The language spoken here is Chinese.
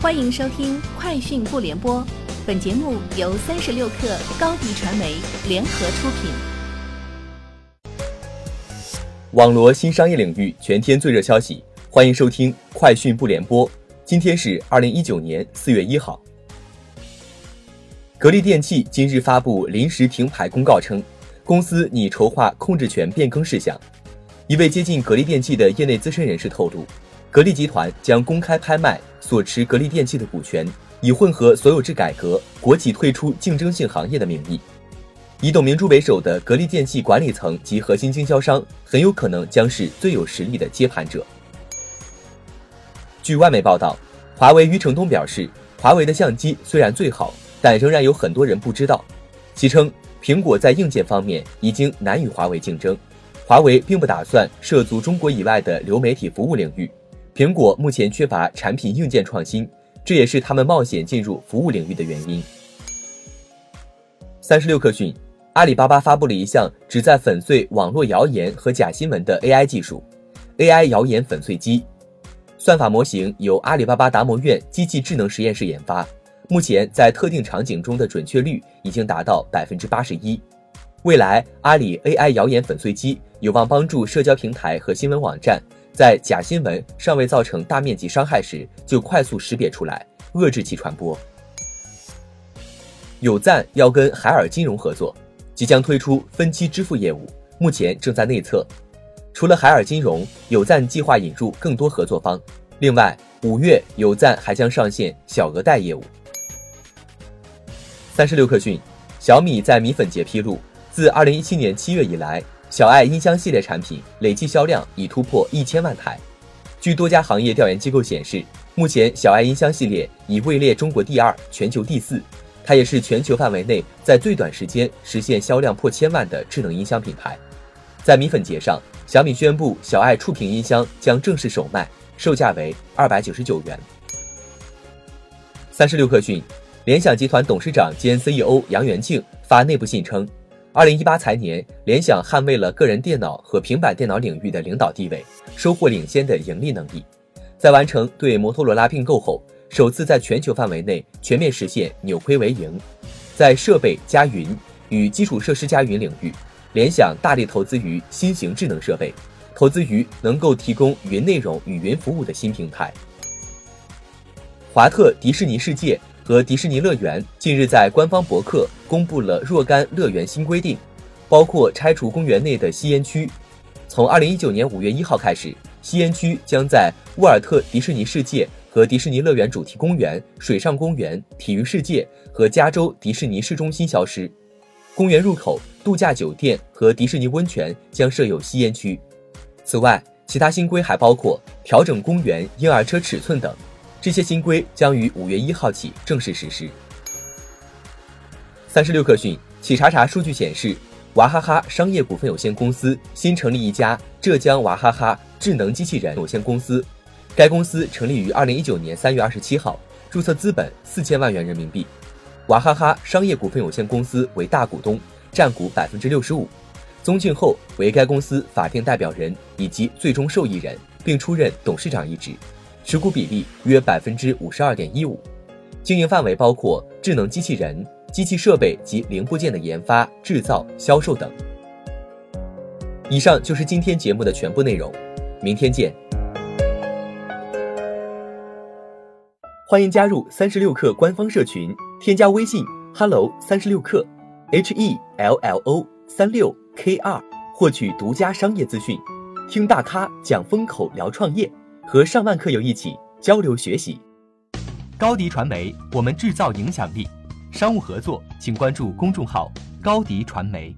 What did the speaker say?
欢迎收听《快讯不联播》，本节目由三十六克高低传媒联合出品。网罗新商业领域全天最热消息，欢迎收听《快讯不联播》。今天是二零一九年四月一号。格力电器今日发布临时停牌公告称，公司拟筹划控制权变更事项。一位接近格力电器的业内资深人士透露。格力集团将公开拍卖所持格力电器的股权，以混合所有制改革、国企退出竞争性行业的名义。以董明珠为首的格力电器管理层及核心经销商很有可能将是最有实力的接盘者。据外媒报道，华为余承东表示，华为的相机虽然最好，但仍然有很多人不知道。其称，苹果在硬件方面已经难与华为竞争，华为并不打算涉足中国以外的流媒体服务领域。苹果目前缺乏产品硬件创新，这也是他们冒险进入服务领域的原因。三十六氪讯，阿里巴巴发布了一项旨在粉碎网络谣言和假新闻的 AI 技术，AI 谣言粉碎机。算法模型由阿里巴巴达摩院机器智能实验室研发，目前在特定场景中的准确率已经达到百分之八十一。未来，阿里 AI 谣言粉碎机有望帮助社交平台和新闻网站。在假新闻尚未造成大面积伤害时，就快速识别出来，遏制其传播。有赞要跟海尔金融合作，即将推出分期支付业务，目前正在内测。除了海尔金融，有赞计划引入更多合作方。另外，五月有赞还将上线小额贷业务。三十六氪讯，小米在米粉节披露，自二零一七年七月以来。小爱音箱系列产品累计销量已突破一千万台。据多家行业调研机构显示，目前小爱音箱系列已位列中国第二、全球第四。它也是全球范围内在最短时间实现销量破千万的智能音箱品牌。在米粉节上，小米宣布小爱触屏音箱将正式首卖，售价为二百九十九元。三十六氪讯，联想集团董事长兼 CEO 杨元庆发内部信称。二零一八财年，联想捍卫了个人电脑和平板电脑领域的领导地位，收获领先的盈利能力。在完成对摩托罗拉并购后，首次在全球范围内全面实现扭亏为盈。在设备加云与基础设施加云领域，联想大力投资于新型智能设备，投资于能够提供云内容与云服务的新平台。华特迪士尼世界。和迪士尼乐园近日在官方博客公布了若干乐园新规定，包括拆除公园内的吸烟区。从二零一九年五月一号开始，吸烟区将在沃尔特迪士尼世界和迪士尼乐园主题公园、水上公园、体育世界和加州迪士尼市中心消失。公园入口、度假酒店和迪士尼温泉将设有吸烟区。此外，其他新规还包括调整公园婴儿车尺寸等。这些新规将于五月一号起正式实施。三十六氪讯，企查查数据显示，娃哈哈商业股份有限公司新成立一家浙江娃哈哈智能机器人有限公司。该公司成立于二零一九年三月二十七号，注册资本四千万元人民币。娃哈哈商业股份有限公司为大股东，占股百分之六十五。宗庆后为该公司法定代表人以及最终受益人，并出任董事长一职。持股比例约百分之五十二点一五，经营范围包括智能机器人、机器设备及零部件的研发、制造、销售等。以上就是今天节目的全部内容，明天见。欢迎加入三十六氪官方社群，添加微信 hello 三十六氪 h e l l o 三六 k 二，获取独家商业资讯，听大咖讲风口，聊创业。和上万课友一起交流学习，高迪传媒，我们制造影响力。商务合作，请关注公众号高迪传媒。